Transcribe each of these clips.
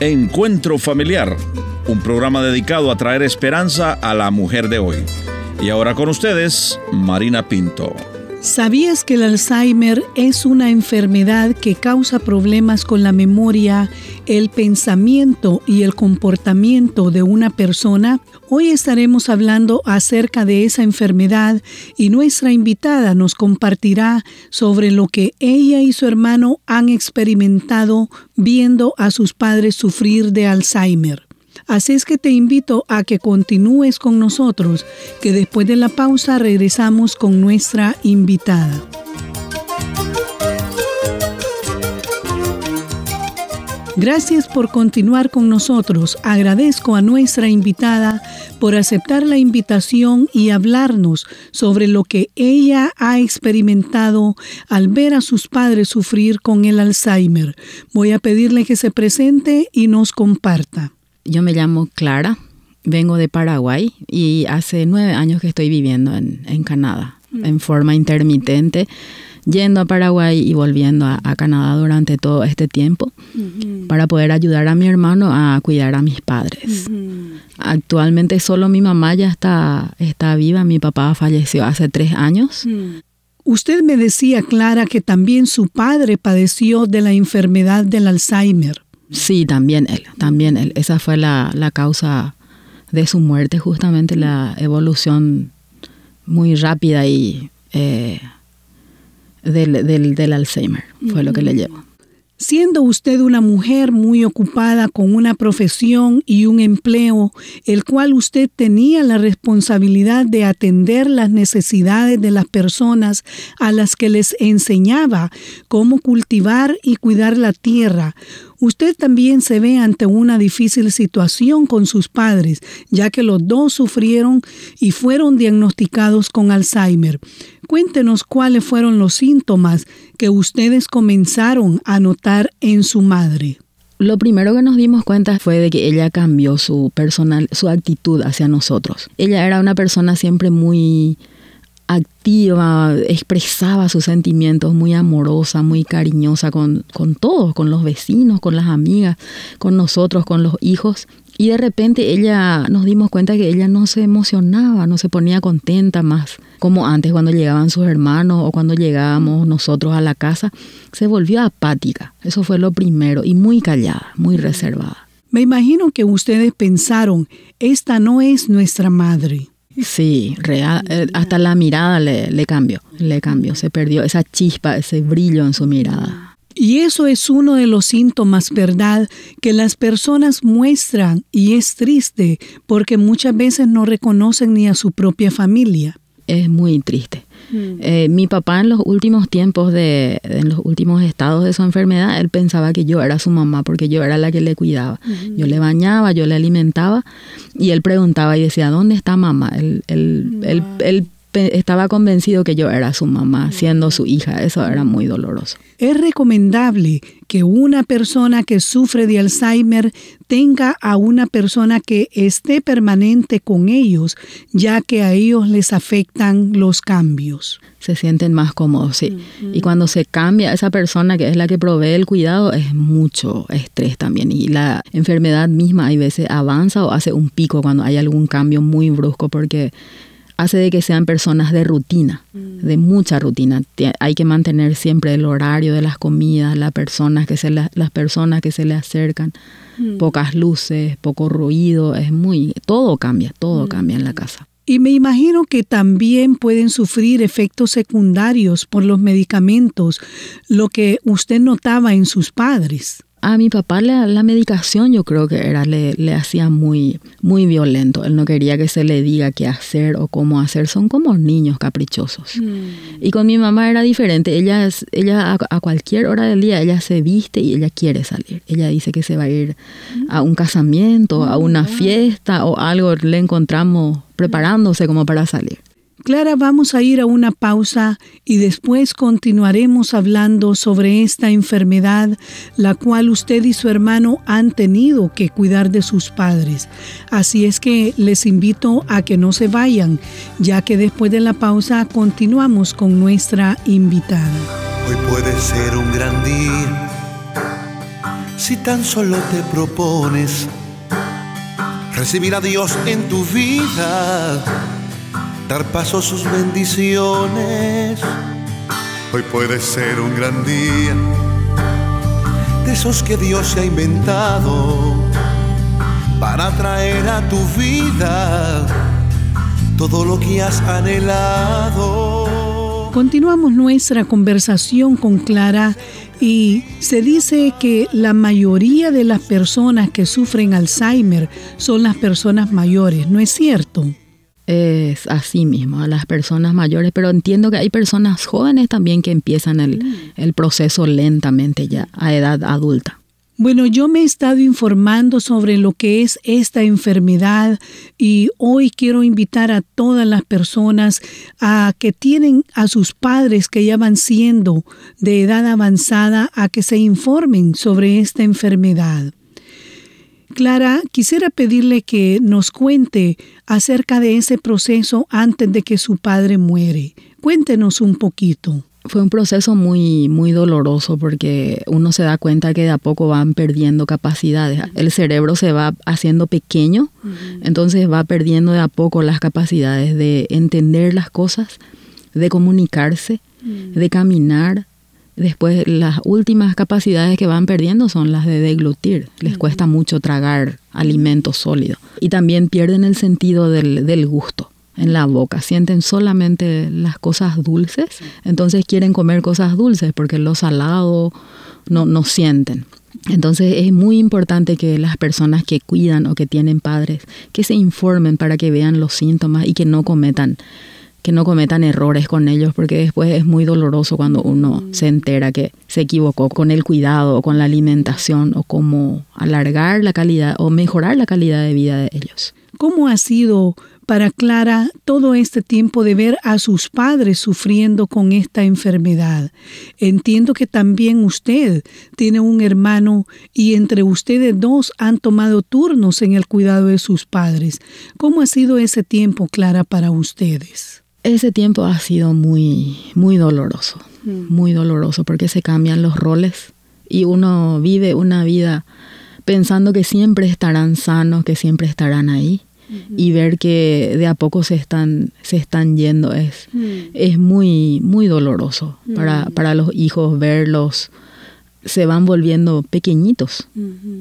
Encuentro Familiar, un programa dedicado a traer esperanza a la mujer de hoy. Y ahora con ustedes, Marina Pinto. ¿Sabías que el Alzheimer es una enfermedad que causa problemas con la memoria, el pensamiento y el comportamiento de una persona? Hoy estaremos hablando acerca de esa enfermedad y nuestra invitada nos compartirá sobre lo que ella y su hermano han experimentado viendo a sus padres sufrir de Alzheimer. Así es que te invito a que continúes con nosotros, que después de la pausa regresamos con nuestra invitada. Gracias por continuar con nosotros. Agradezco a nuestra invitada por aceptar la invitación y hablarnos sobre lo que ella ha experimentado al ver a sus padres sufrir con el Alzheimer. Voy a pedirle que se presente y nos comparta. Yo me llamo Clara, vengo de Paraguay y hace nueve años que estoy viviendo en, Canadá mm. en forma intermitente, yendo a Paraguay y volviendo a, Canadá durante todo este tiempo para poder ayudar a mi hermano a cuidar a mis padres. Actualmente solo mi mamá ya está, está viva, mi papá falleció hace tres años. Mm. Usted me decía, Clara, que también su padre padeció de la enfermedad del Alzheimer. Sí, también él, también él. Esa fue la, causa de su muerte, justamente la evolución muy rápida y eh, del, del, Alzheimer, fue lo que le llevó. Siendo usted una mujer muy ocupada con una profesión y un empleo, el cual usted tenía la responsabilidad de atender las necesidades de las personas a las que les enseñaba cómo cultivar y cuidar la tierra, usted también se ve ante una difícil situación con sus padres, ya que los dos sufrieron y fueron diagnosticados con Alzheimer. Cuéntenos cuáles fueron los síntomas que ustedes comenzaron a notar en su madre. Lo primero que nos dimos cuenta fue de que ella cambió su personal, su actitud hacia nosotros. Ella era una persona siempre muy activa, expresaba sus sentimientos muy amorosa, muy cariñosa con, con todos, con los vecinos, con las amigas, con nosotros, con los hijos. Y de repente ella nos dimos cuenta que ella no se emocionaba, no se ponía contenta más como antes cuando llegaban sus hermanos o cuando llegábamos nosotros a la casa. Se volvió apática, eso fue lo primero, y muy callada, muy reservada. Me imagino que ustedes pensaron, esta no es nuestra madre. Sí, real, eh, hasta la mirada le, le cambió, le cambió, se perdió esa chispa, ese brillo en su mirada. Y eso es uno de los síntomas, ¿verdad?, que las personas muestran y es triste porque muchas veces no reconocen ni a su propia familia. Es muy triste. Mm. Eh, mi papá en los últimos tiempos de, en los últimos estados de su enfermedad, él pensaba que yo era su mamá porque yo era la que le cuidaba. Yo le bañaba, yo le alimentaba y él preguntaba y decía, ¿dónde está mamá? Él, él, él, él estaba convencido que yo era su mamá, siendo su hija. Eso era muy doloroso. Es recomendable que una persona que sufre de Alzheimer tenga a una persona que esté permanente con ellos, ya que a ellos les afectan los cambios. Se sienten más cómodos, sí. Y cuando se cambia esa persona que es la que provee el cuidado, es mucho estrés también. Y la enfermedad misma hay veces avanza o hace un pico cuando hay algún cambio muy brusco porque hace de que sean personas de rutina, mm. de mucha rutina. Hay que mantener siempre el horario de las comidas, las personas que se las personas que se le acercan, mm. pocas luces, poco ruido, es muy todo cambia, todo mm. cambia en la casa. Y me imagino que también pueden sufrir efectos secundarios por los medicamentos, lo que usted notaba en sus padres. A mi papá la, medicación yo creo que era le, le, hacía muy, muy violento. Él no quería que se le diga qué hacer o cómo hacer. Son como niños caprichosos. Mm. Y con mi mamá era diferente. Ella, ella a, cualquier hora del día, ella se viste y ella quiere salir. Ella dice que se va a ir a un casamiento, a una mm. fiesta o algo. Le encontramos preparándose como para salir. Clara, vamos a ir a una pausa y después continuaremos hablando sobre esta enfermedad, la cual usted y su hermano han tenido que cuidar de sus padres. Así es que les invito a que no se vayan, ya que después de la pausa continuamos con nuestra invitada. Hoy puede ser un gran día si tan solo te propones recibir a Dios en tu vida, dar paso a sus bendiciones. Hoy puede ser un gran día de esos que Dios se ha inventado para traer a tu vida todo lo que has anhelado. Continuamos nuestra conversación con Clara y se dice que la mayoría de las personas que sufren Alzheimer son las personas mayores, ¿no es cierto? Es así mismo, a las personas mayores, pero entiendo que hay personas jóvenes también que empiezan el, el proceso lentamente ya a edad adulta. Bueno, yo me he estado informando sobre lo que es esta enfermedad y hoy quiero invitar a todas las personas a que tienen a sus padres que ya van siendo de edad avanzada a que se informen sobre esta enfermedad. Clara, quisiera pedirle que nos cuente acerca de ese proceso antes de que su padre muere. Cuéntenos un poquito fue un proceso muy, muy doloroso porque uno se da cuenta que de a poco van perdiendo capacidades. El cerebro se va haciendo pequeño, entonces va perdiendo de a poco las capacidades de entender las cosas, de comunicarse, de caminar. Después las últimas capacidades que van perdiendo son las de deglutir. Les cuesta mucho tragar alimentos sólidos. Y también pierden el sentido del, del gusto en la boca, sienten solamente las cosas dulces, entonces quieren comer cosas dulces porque lo salado no, no sienten. Entonces es muy importante que las personas que cuidan o que tienen padres, que se informen para que vean los síntomas y que no cometan que no cometan errores con ellos porque después es muy doloroso cuando uno se entera que se equivocó con el cuidado o con la alimentación o cómo alargar la calidad o mejorar la calidad de vida de ellos. ¿Cómo ha sido para Clara todo este tiempo de ver a sus padres sufriendo con esta enfermedad. Entiendo que también usted tiene un hermano y entre ustedes dos han tomado turnos en el cuidado de sus padres. ¿Cómo ha sido ese tiempo, Clara, para ustedes? Ese tiempo ha sido muy, muy doloroso, mm. muy doloroso porque se cambian los roles y uno vive una vida pensando que siempre estarán sanos, que siempre estarán ahí y ver que de a poco se están, se están yendo es, mm. es muy, muy doloroso para, mm. para los hijos verlos se van volviendo pequeñitos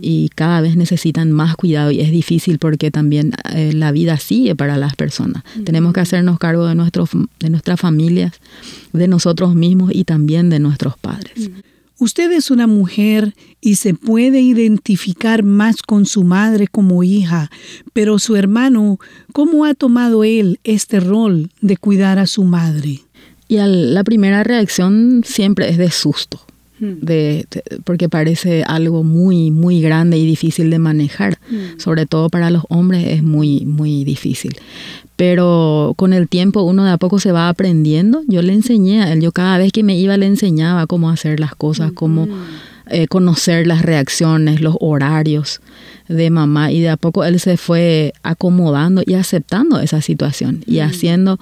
y cada vez necesitan más cuidado y es difícil porque también eh, la vida sigue para las personas. Tenemos que hacernos cargo de, nuestros, de nuestras familias, de nosotros mismos y también de nuestros padres. Usted es una mujer y se puede identificar más con su madre como hija, pero su hermano, ¿cómo ha tomado él este rol de cuidar a su madre? Y la primera reacción siempre es de susto. Hmm. De, porque parece algo muy, muy grande y difícil de manejar. Hmm. Sobre todo para los hombres es muy, muy difícil pero con el tiempo uno de a poco se va aprendiendo. Yo le enseñé a él, yo cada vez que me iba le enseñaba cómo hacer las cosas, cómo eh, conocer las reacciones, los horarios de mamá y de a poco él se fue acomodando y aceptando esa situación y haciendo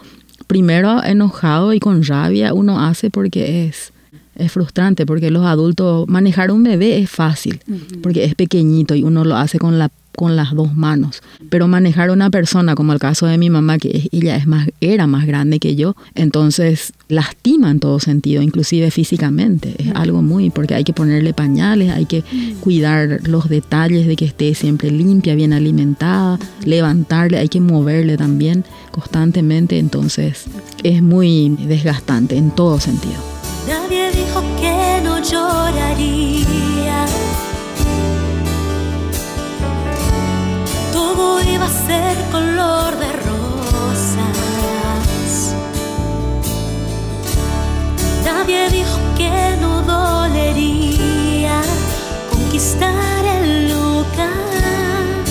primero enojado y con rabia uno hace porque es es frustrante porque los adultos manejar un bebé es fácil porque es pequeñito y uno lo hace con la con las dos manos. Pero manejar a una persona, como el caso de mi mamá, que ella es más, era más grande que yo, entonces lastima en todo sentido, inclusive físicamente. Es algo muy, porque hay que ponerle pañales, hay que cuidar los detalles de que esté siempre limpia, bien alimentada, levantarle, hay que moverle también constantemente, entonces es muy desgastante en todo sentido. No lloraría todo iba a ser color de rosas. Nadie dijo que no dolería conquistar el lugar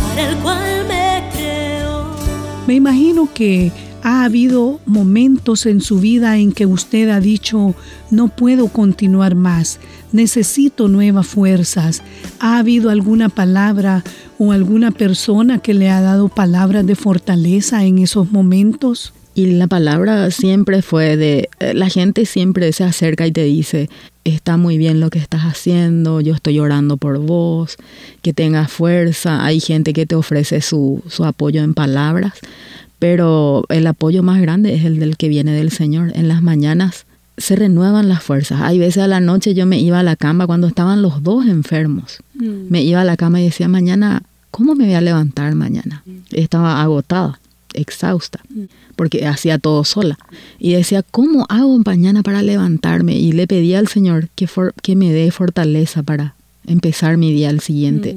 para el cual me creo. Me imagino que ha habido momentos en su vida en que usted ha dicho, no puedo continuar más, necesito nuevas fuerzas. ¿Ha habido alguna palabra o alguna persona que le ha dado palabras de fortaleza en esos momentos? Y la palabra siempre fue de, eh, la gente siempre se acerca y te dice, está muy bien lo que estás haciendo, yo estoy orando por vos, que tengas fuerza. Hay gente que te ofrece su, su apoyo en palabras, pero el apoyo más grande es el del que viene del Señor. En las mañanas se renuevan las fuerzas. Hay veces a la noche yo me iba a la cama cuando estaban los dos enfermos. Mm. Me iba a la cama y decía, mañana, ¿cómo me voy a levantar mañana? Mm. Estaba agotada exhausta, porque hacía todo sola. Y decía, ¿cómo hago mañana para levantarme? Y le pedía al Señor que, que me dé fortaleza para empezar mi día al siguiente.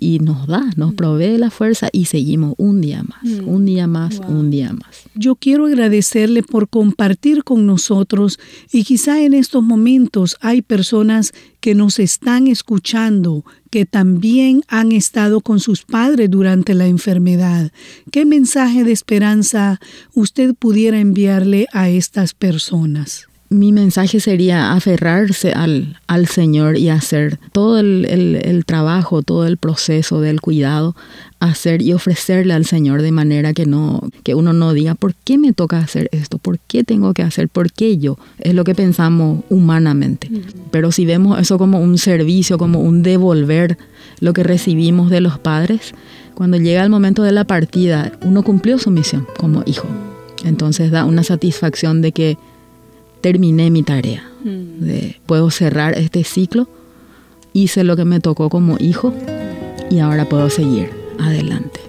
Mm. Y nos da, nos provee la fuerza y seguimos un día más, mm. un día más, un día más. Yo quiero agradecerle por compartir con nosotros y quizá en estos momentos hay personas que nos están escuchando, que también han estado con sus padres durante la enfermedad. ¿Qué mensaje de esperanza usted pudiera enviarle a estas personas? Mi mensaje sería aferrarse al, al Señor y hacer todo el, el, trabajo, todo el proceso del cuidado, hacer y ofrecerle al Señor de manera que no, que uno no diga ¿por qué me toca hacer esto? ¿Por qué tengo que hacer? ¿Por qué yo? Es lo que pensamos humanamente. Pero si vemos eso como un servicio, como un devolver lo que recibimos de los padres, cuando llega el momento de la partida, uno cumplió su misión como hijo. Entonces da una satisfacción de que terminé mi tarea. Mm. puedo cerrar este ciclo, hice lo que me tocó como hijo y ahora puedo seguir adelante.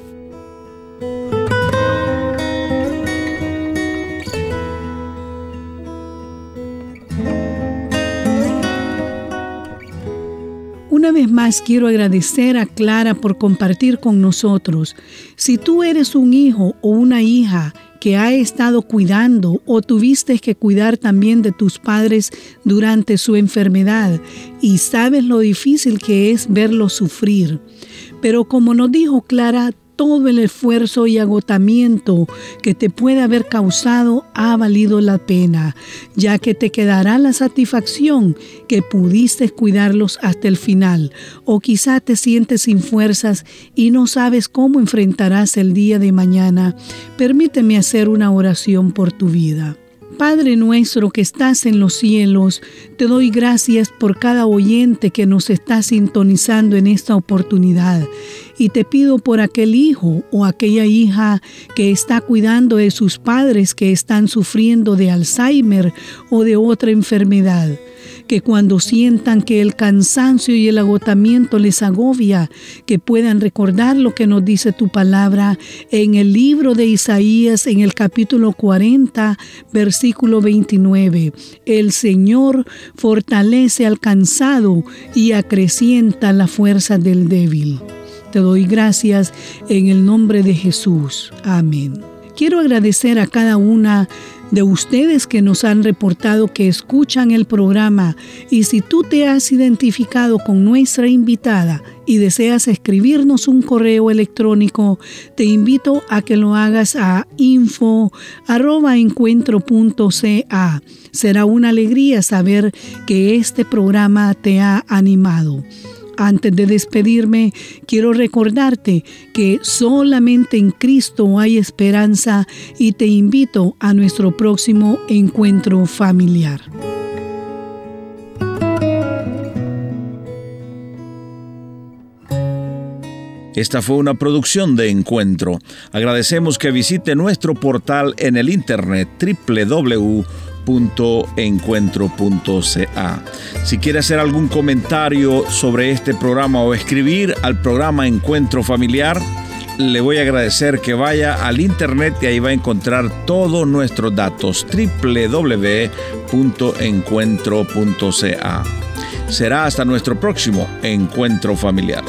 Una vez más quiero agradecer a Clara por compartir con nosotros. Si tú eres un hijo o una hija que ha estado cuidando o tuviste que cuidar también de tus padres durante su enfermedad y sabes lo difícil que es verlos sufrir. Pero como nos dijo Clara, todo el esfuerzo y agotamiento que te puede haber causado ha valido la pena, ya que te quedará la satisfacción que pudiste cuidarlos hasta el final, o quizá te sientes sin fuerzas y no sabes cómo enfrentarás el día de mañana. Permíteme hacer una oración por tu vida. Padre nuestro que estás en los cielos, te doy gracias por cada oyente que nos está sintonizando en esta oportunidad y te pido por aquel hijo o aquella hija que está cuidando de sus padres que están sufriendo de Alzheimer o de otra enfermedad que cuando sientan que el cansancio y el agotamiento les agobia, que puedan recordar lo que nos dice tu palabra en el libro de Isaías en el capítulo 40, versículo 29. El Señor fortalece al cansado y acrecienta la fuerza del débil. Te doy gracias en el nombre de Jesús. Amén. Quiero agradecer a cada una de ustedes que nos han reportado que escuchan el programa y si tú te has identificado con nuestra invitada y deseas escribirnos un correo electrónico, te invito a que lo hagas a info@encuentro.ca. Será una alegría saber que este programa te ha animado. Antes de despedirme, quiero recordarte que solamente en Cristo hay esperanza y te invito a nuestro próximo encuentro familiar. Esta fue una producción de Encuentro. Agradecemos que visite nuestro portal en el internet www encuentro.ca. Si quiere hacer algún comentario sobre este programa o escribir al programa Encuentro Familiar, le voy a agradecer que vaya al internet y ahí va a encontrar todos nuestros datos www.encuentro.ca. Será hasta nuestro próximo encuentro familiar.